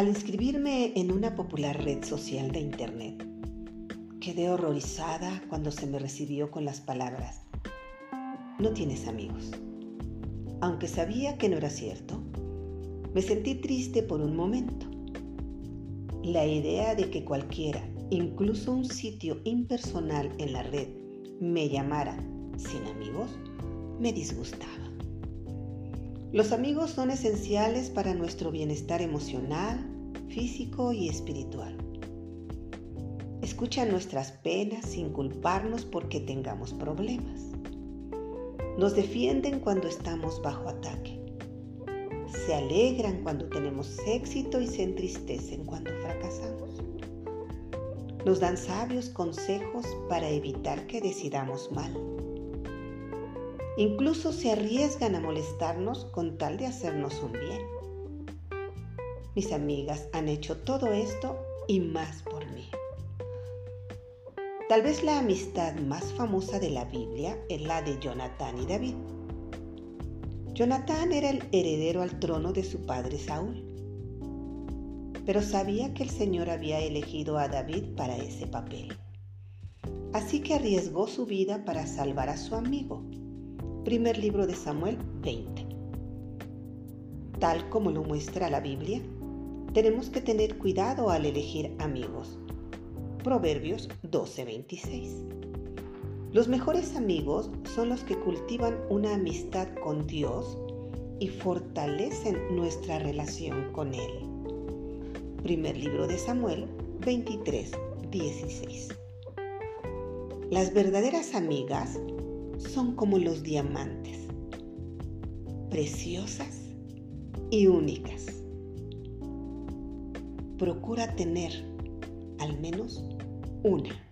Al inscribirme en una popular red social de Internet, quedé horrorizada cuando se me recibió con las palabras, no tienes amigos. Aunque sabía que no era cierto, me sentí triste por un momento. La idea de que cualquiera, incluso un sitio impersonal en la red, me llamara sin amigos, me disgustaba. Los amigos son esenciales para nuestro bienestar emocional, físico y espiritual. Escuchan nuestras penas sin culparnos porque tengamos problemas. Nos defienden cuando estamos bajo ataque. Se alegran cuando tenemos éxito y se entristecen cuando fracasamos. Nos dan sabios consejos para evitar que decidamos mal Incluso se arriesgan a molestarnos con tal de hacernos un bien. Mis amigas han hecho todo esto y más por mí. Tal vez la amistad más famosa de la Biblia es la de Jonatán y David. Jonatán era el heredero al trono de su padre Saúl, pero sabía que el Señor había elegido a David para ese papel. Así que arriesgó su vida para salvar a su amigo Primer libro de Samuel 20. Tal como lo muestra la Biblia, tenemos que tener cuidado al elegir amigos. Proverbios 12:26. Los mejores amigos son los que cultivan una amistad con Dios y fortalecen nuestra relación con Él. Primer libro de Samuel 23:16. Las verdaderas amigas son como los diamantes, preciosas y únicas. Procura tener al menos una.